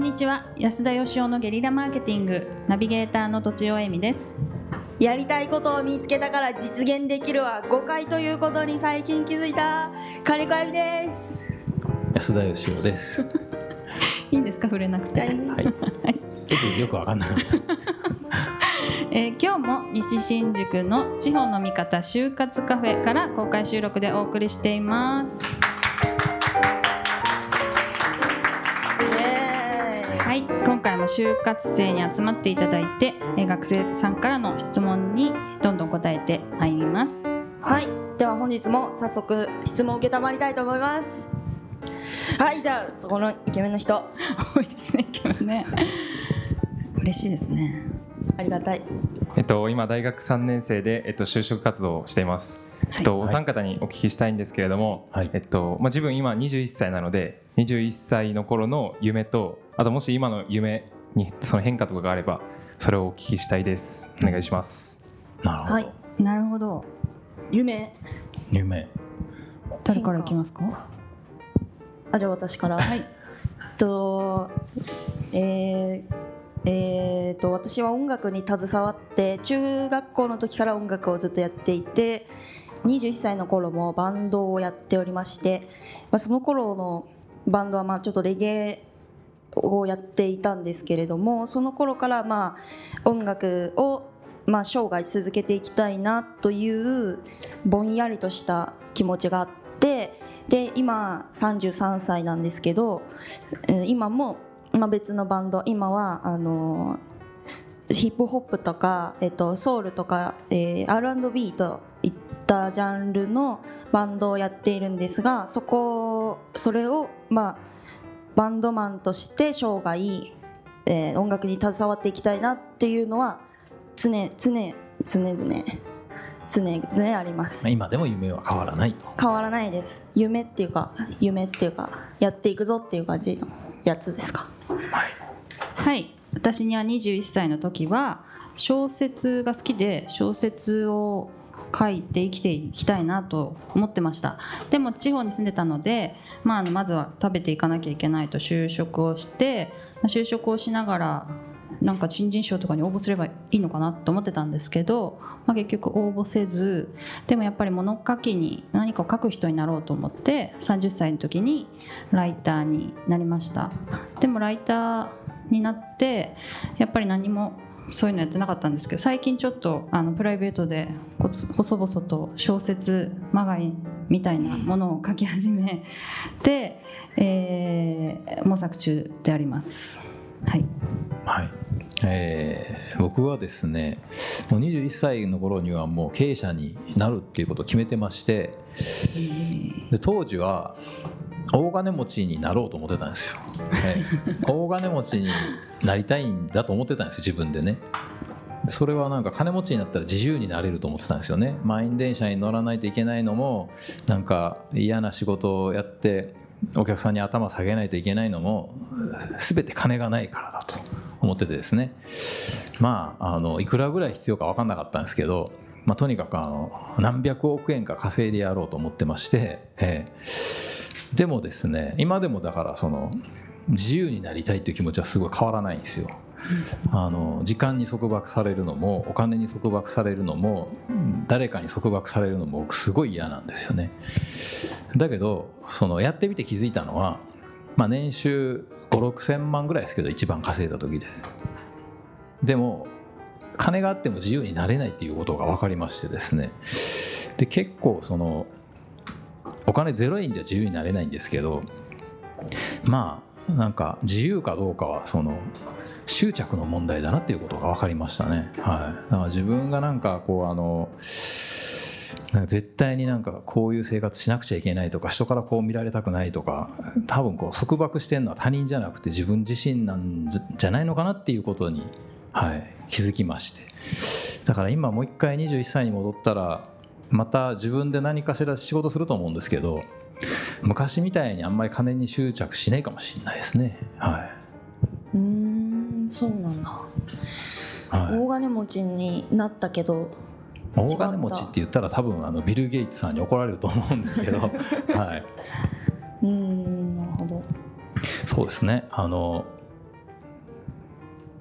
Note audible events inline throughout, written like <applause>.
んにちは。安田義雄のゲリラマーケティング。ナビゲーターの土地尾恵美です。やりたいことを見つけたから実現できるは誤解ということに最近気づいた。金子あみです。安田義雄です。<laughs> いいんですか？触れなくて、はい。よくよくわかんなかった。<laughs> えー今日も西新宿の地方の味方就活カフェから公開収録でお送りしています就活生に集まっていただいて、えー学生さんからの質問にどんどん答えてまいります。はい。では本日も早速質問を受けたまりたいと思います。はい。じゃあそこのイケメンの人。多いですね今日ね。嬉しいですね。ありがたい。えっと、今大学3年生で、えっと、就職活動をしています、えっと、お三方にお聞きしたいんですけれども、はい。えっとまあ、自分今21歳なので21歳の頃の夢とあともし今の夢にその変化とかがあればそれをお聞きしたいです。お願いします。なるほど。はい。なるほど。夢？夢。誰からいきますか？あじゃあ私から。はい。えっとえーえーと私は音楽に携わって中学校の時から音楽をずっとやっていて21歳の頃もバンドをやっておりまして、まあ、その頃のバンドはまあちょっとレゲエをやっていたんですけれどもその頃からまあ音楽をまあ生涯続けていきたいなというぼんやりとした気持ちがあってで今33歳なんですけど今も、別のバンド今はあのヒップホップとか、えっと、ソウルとか、えー R&B といったジャンルのバンドをやっているんですがそこそれを、まあ、バンドマンとして生涯、えー音楽に携わっていきたいなっていうのは常常常々常々ありますまあ。今でも夢は変わらないと。変わらないです夢っていうか夢っていうかやっていくぞっていう感じのやつですかはい。はい私には21歳の時は小説が好きで小説を書いて生きていきたいなと思ってました。でも地方に住んでたので、まあ、あのまずは食べていかなきゃいけないと就職をして、就職をしながらなんか新人賞とかに応募すればいいのかなと思ってたんですけど、まあ、結局応募せずでもやっぱり物書きに何かを書く人になろうと思って30歳の時にライターになりました。でもライターになってやっぱり何もそういうのやってなかったんですけど最近ちょっとあのプライベートで細々と小説まがいみたいなものを書き始めて、えー模索中であります。はい、はい。えー僕はですね、もう21歳の頃にはもう経営者になるっていうことを決めてまして、で当時は大金持ちになろうと思ってたんですよ。ええ大金持ちになりたいんだと思ってたんですよ自分でね。それはなんか金持ちになったら自由になれると思ってたんですよね。満員電車に乗らないといけないのもなんか嫌な仕事をやってお客さんに頭下げないといけないのも全て金がないからだと思っててですねまああのいくらぐらい必要か分かんなかったんですけど、まあ、とにかくあの何百億円か稼いでやろうと思ってまして、ええでもですね今でもだからその自由になりたいっていう気持ちはすごい変わらないんですよ。あの時間に束縛されるのもお金に束縛されるのも誰かに束縛されるのもすごい嫌なんですよね。だけどそのやってみて気づいたのは、まあ、年収5 6千万ぐらいですけど一番稼いだ時ででも金があっても自由になれないっていうことが分かりましてですねで結構そのお金0円じゃ自由になれないんですけどまあなんか自由かどうかはその執着の問題だなっていうことが分かりましたね。はい、だから自分がなんかこうあのなんか絶対になんかこういう生活しなくちゃいけないとか人からこう見られたくないとか多分こう束縛してるのは他人じゃなくて自分自身なんじゃないのかなっていうことに、はい、気づきましてだから今もう一回21歳に戻ったらまた自分で何かしら仕事すると思うんですけど昔みたいにあんまり金に執着しないかもしれないですね。はい。うんそうなんだ、はい。大金持ちになったけど大金持ちって言ったら多分あのビル・ゲイツさんに怒られると思うんですけど、<laughs> はい、うんなるほど。そうですね。あの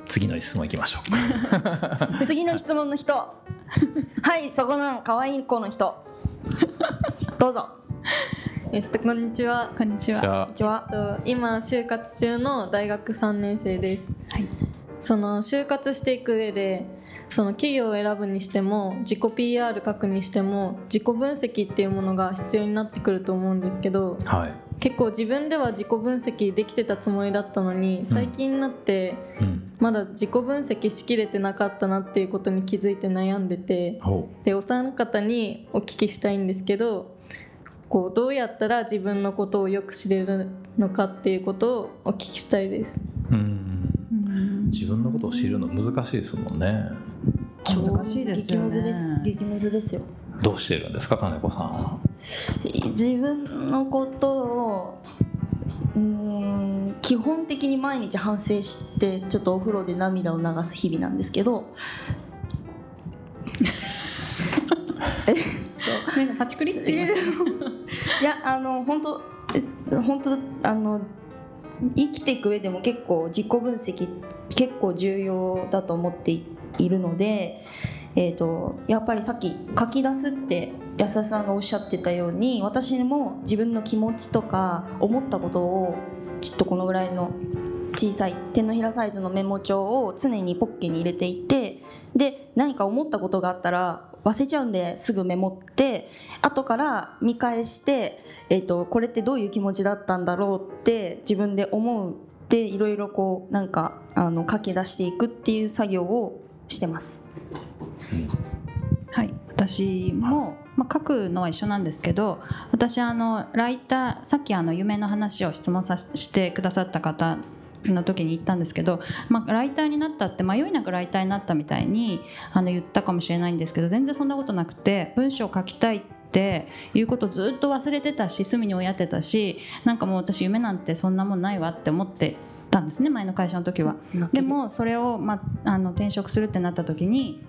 次の質問いきましょう <laughs> 次の質問の人。はいそこの可愛い子の人。どうぞ。えっとこんにちは。こんにちは。こんにちは。えっと今就活中の大学3年生です。はい。その就活していく上でその企業を選ぶにしても自己 PR 書くにしても自己分析っていうものが必要になってくると思うんですけどはい、結構自分では自己分析できてたつもりだったのに最近になってうん、まだ自己分析しきれてなかったなっていうことに気づいて悩んでてほでお三方にお聞きしたいんですけどこうどうやったら自分のことをよく知れるのかっていうことをお聞きしたいです。ううん。自分のことを知るの難しいですもんね。難しいですよね。激ムズです。激ムズです。よ。どうしてるんですか金子さん。は自分のことをうーん基本的に毎日反省してちょっとお風呂で涙を流す日々なんですけど。<laughs> えっとなんかパチクリ？って言いましたねいや <laughs> あの本当え本当あの生きていく上でも結構自己分析結構重要だと思っていいるので、えー、とやっぱりさっき書き出すって安田さんがおっしゃってたように私も自分の気持ちとか思ったことをちょっとこのぐらいの小さい手のひらサイズのメモ帳を常にポッケに入れていてで何か思ったことがあったら忘れちゃうんですぐメモって後から見返して、えー、とこれってどういう気持ちだったんだろうって自分で思うでいろいろこうなんかあの書き出していくっていう作業をしてます。はい、私も、まあ、書くのは一緒なんですけど私あのライターさっきあの夢の話を質問さしてくださった方の時に言ったんですけど、まあ、ライターになったって迷いなくライターになったみたいにあの言ったかもしれないんですけど全然そんなことなくて文章を書きたいっていうことをずっと忘れてたし隅に追いやってたしなんかもう私夢なんてそんなもんないわって思ってたんですね前の会社の時は。でもそれを、まあ、あの転職するってなった時に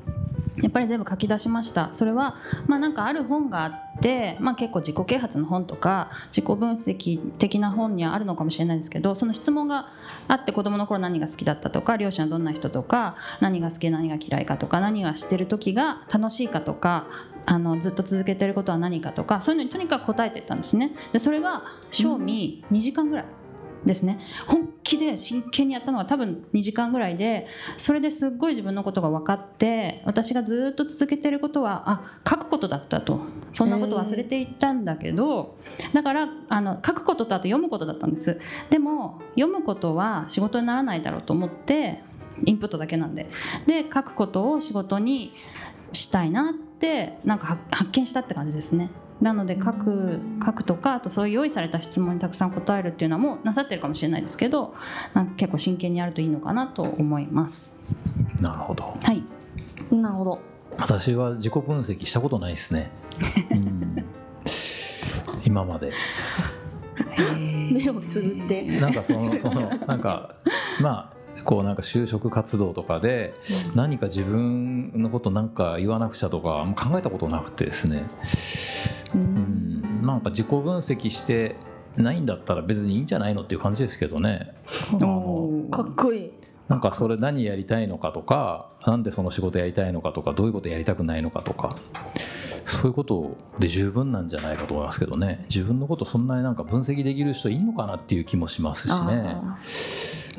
やっぱり全部書き出しました。それはまあなんかある本があって、まあ、結構自己啓発の本とか自己分析的な本にはあるのかもしれないですけどその質問があって子供の頃何が好きだったとか両親はどんな人とか何が好き何が嫌いかとか何がしてる時が楽しいかとかあのずっと続けてることは何かとかそういうのにとにかく答えていったんですね。でそれが賞味2時間ぐらいですね。本気で真剣にやったのは多分2時間ぐらいでそれですっごい自分のことが分かって私がずっと続けてることはあ書くことだったと。そんなこと忘れていったんだけどだからあの書くこととあと読むことだったんです。でも読むことは仕事にならないだろうと思ってインプットだけなんで。で書くことを仕事にしたいなってなんか発見したって感じですね。なので書く書くとかあとそういう用意された質問にたくさん答えるっていうのはもうなさってるかもしれないですけどなんか結構真剣にやるといいのかなと思います。なるほど。はい。なるほど。私は自己分析したことないですね、<laughs> うん、今まで。目をつぶって。なんかそのその <laughs> なんかまあこうなんか就職活動とかで何か自分のことなんか言わなくちゃとか考えたことなくてですね、なんか自己分析してないんだったら別にいいんじゃないのっていう感じですけどね。あのかっこいい。なんかそれ何やりたいのかとかなんでその仕事やりたいのかとかどういうことやりたくないのかとか。そういうことで十分なんじゃないかと思いますけどね。自分のことそんなになんか分析できる人いんのかなっていう気もしますしね、あ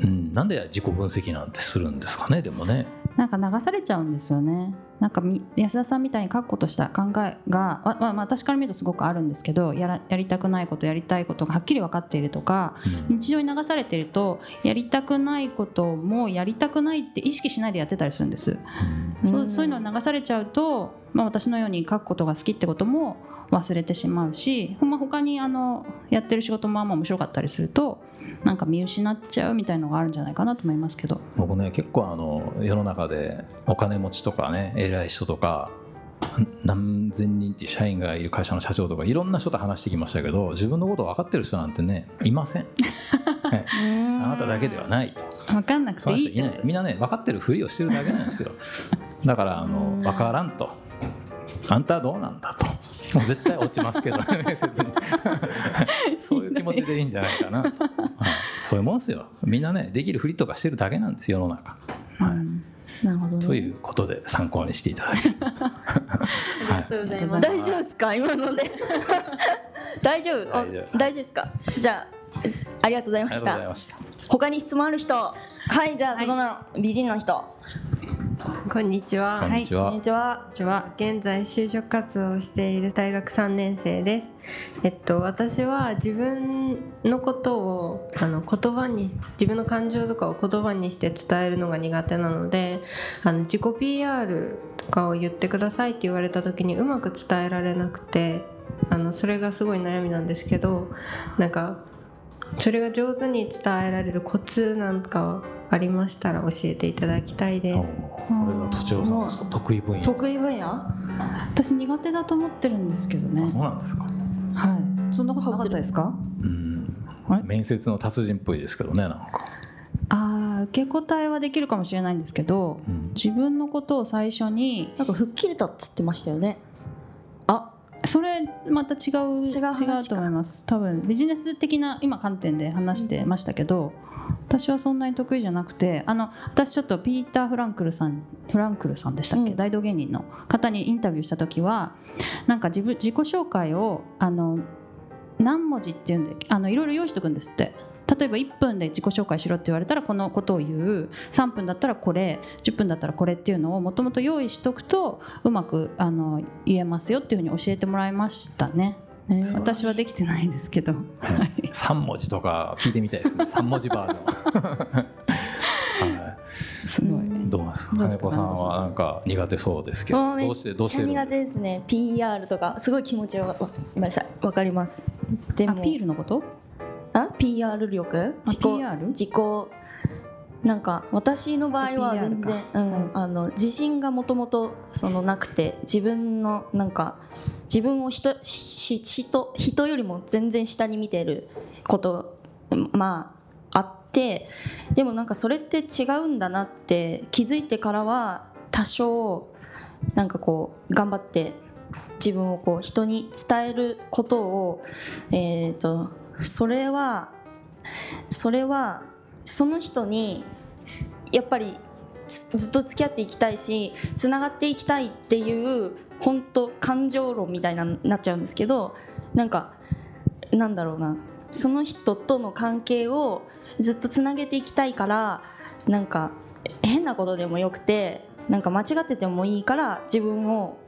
うん、なんで自己分析なんてするんですかねでもね。なんか流されちゃうんですよね。なんかみ安田さんみたいに確固とした考えが、わまあ、私から見るとすごくあるんですけどやらやりたくないことやりたいことがはっきり分かっているとかうん。日常に流されているとやりたくないこともやりたくないって意識しないでやってたりするんです、うそういうのを流されちゃうと、まあ、私のように書くことが好きってことも忘れてしまうし、まあ、他にあのやってる仕事もあんま面白かったりするとなんか見失っちゃうみたいのがあるんじゃないかなと思いますけど。僕ね結構あの世の中でお金持ちとかね偉い人とか何千人って社員がいる会社の社長とかいろんな人と話してきましたけど自分のこと分かってる人なんてねいません、はいあなただけではないと分かんなくていいいないみんなね分かってるふりをしてるだけなんですよだからあの分からんとあんたはどうなんだともう絶対落ちますけど <laughs> <laughs> そういう気持ちでいいんじゃないかなと、はい、そういうもんですよ。みんなねできるふりとかしてるだけなんです世の中。はい。うんなるほどね。ということで参考にしていただける <laughs> ありがとうございます。大丈夫ですか？今ので。大丈夫？大丈夫。大丈夫ですか？じゃあありがとうございありがとうごましたざいました。他に質問ある人。はいじゃあそこの美人の人、こんにちは。こんにちは、こんにちはこんにちは。現在就職活動をしている大学3年生です。えっと私は自分のことをあの言葉に自分の感情とかを言葉にして伝えるのが苦手なので、あの自己 PR とかを言ってくださいって言われた時にうまく伝えられなくて、あのそれがすごい悩みなんですけど、なんかそれが上手に伝えられるコツなんかありましたら教えていただきたいです。おこれがとちおさんの得意分野？得意分野？私苦手だと思ってるんですけどね。あそうなんですか。はい。そんなことなかったですか？うん。面接の達人っぽいですけどねなんか、ああ受け答えはできるかもしれないんですけどうん。自分のことを最初になんか吹っ切れたっつってましたよね。あそれまた違う違うと思います。多分ビジネス的な今観点で話してましたけど、私はそんなに得意じゃなくてあの私ちょっとピーター・フランクルさんフランクルさんでしたっけ、うん。大道芸人の方にインタビューした時はなんか自分自己紹介をあの何文字っていうんであのいろいろ用意しておくんですって例えば1分で自己紹介しろって言われたらこのことを言う。3分だったらこれ。10分だったらこれっていうのをもともと用意しとくとうまくあの言えますよっていうふうに教えてもらいましたね。えー私はできてないですけど、はい、3文字とか聞いてみたいですね。3文字バージョン、<laughs> はすごい、どうなんですか？金子さんはなんか苦手そうですけど。どうしてどうしてちゃ苦手でですすね PR とか。すごい気持ちはわごめんなさいわかります。でも。あピールのこと？あ PR 力？自己 PR？自己。なんか私の場合は全然、うんあの自信がもともとそのなくて自分のなんか自分を人しし人人よりも全然下に見てることまああってでもなんかそれって違うんだなって気づいてからは多少なんかこう頑張って自分をこう人に伝えることをえっ、とそれはそれはその人にやっぱりずっと付き合っていきたいしつながっていきたいっていう本当感情論みたいななっちゃうんですけどなんかなんだろうな。その人との関係をずっとつなげていきたいからなんか変なことでもよくてなんか間違っててもいいから自分を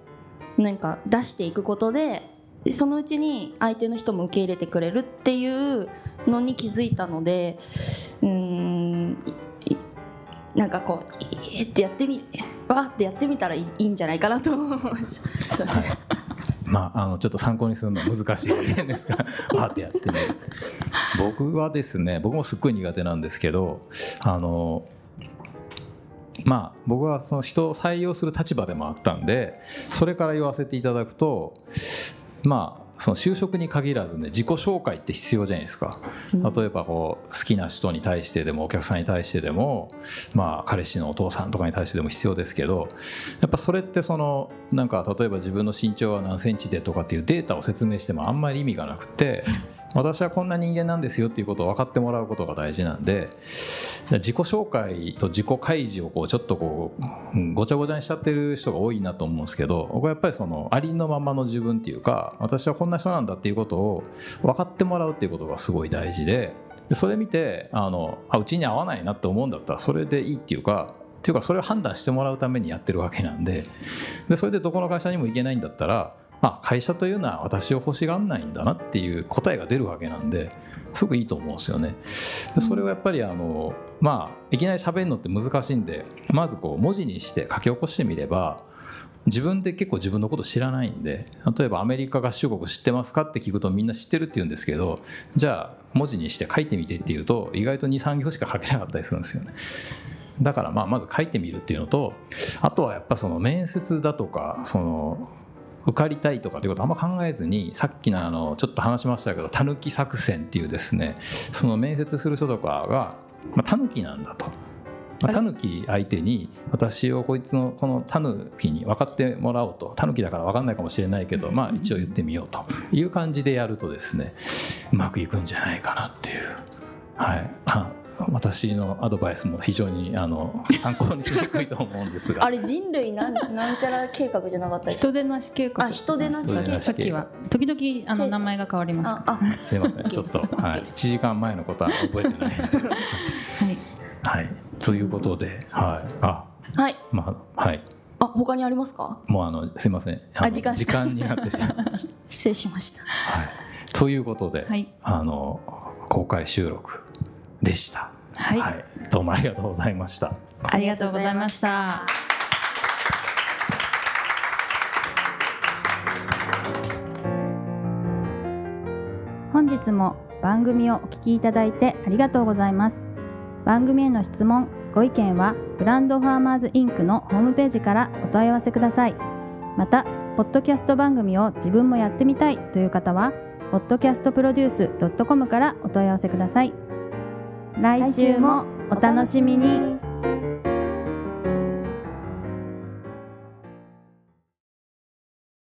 なんか出していくことでそのうちに相手の人も受け入れてくれるっていうのに気づいたのでうんなんかこう「えーってやってみわってやってみたらいいんじゃないかなと思いま。す <laughs> まあ、あのちょっと参考にするのは難しいんですが <laughs> わってやってみる僕はですね僕もすっごい苦手なんですけどあのまあ僕はその人を採用する立場でもあったんでそれから言わせていただくとまあその就職に限らずね自己紹介って必要じゃないですか。例えばこう好きな人に対してでもお客さんに対してでもまあ彼氏のお父さんとかに対してでも必要ですけどやっぱそれってそのなんか例えば自分の身長は何センチでとかっていうデータを説明してもあんまり意味がなくて私はこんな人間なんですよっていうことを分かってもらうことが大事なんで自己紹介と自己開示をこうちょっとこううんごちゃごちゃにしちゃってる人が多いなと思うんですけど僕はやっぱりそのありのままの自分っていうか私はこんな人なんだっていうことを分かってもらうっていうことがすごい大事ででそれ見てあのあうちに合わないなって思うんだったらそれでいいっていうかっていうかそれを判断してもらうためにやってるわけなんででそれでどこの会社にも行けないんだったら、まあ、会社というのは私を欲しがんないんだなっていう答えが出るわけなんですごくいいと思うんですよね。でそれをやっぱりあの、まあ、いきなり喋るのって難しいんでまずこう文字にして書き起こしてみれば自分で結構自分のこと知らないんで例えばアメリカ合衆国知ってますかって聞くとみんな知ってるって言うんですけどじゃあ文字にして書いてみてっていうと意外と23行しか書けなかったりするんですよね。だからまあまず書いてみるっていうのとあとはやっぱその面接だとかその受かりたいとかっていうことあんま考えずにさっきのあのちょっと話しましたけどたぬき作戦っていうですねその面接する人とかがまあたぬきなんだと。まあタヌキ相手に私をこいつのこのタヌキに分かってもらおうと。タヌキだから分かんないかもしれないけどまあ一応言ってみようと。いう感じでやるとですねうまくいくんじゃないかなっていう、はい、あ私のアドバイスも非常にあの <laughs> 参考にしにくいと思うんですが。あれ人類なんなんちゃら計画じゃなかった人手なし計画。あ人手なし計画。さっきは。時々あの名前が変わりますああすいません。ちょっと、はい、1時間前のことは覚えてない。<laughs> はいはい。ということではい。あ。はい。まあはい。あ他にありますか？もうあのすいません。あ時間。時間になってしまいました。<laughs> 失礼しました。はい。ということで、はい。あの公開収録でした。はい、どうもありがとうございました。ありがとうございました。本日も番組をお聞きいただいてありがとうございます番組への質問ご意見はブランドファーマーズインクのホームページからお問い合わせください。またポッドキャスト番組を自分もやってみたいという方は podcastproduce.com からお問い合わせください。来週もお楽しみに。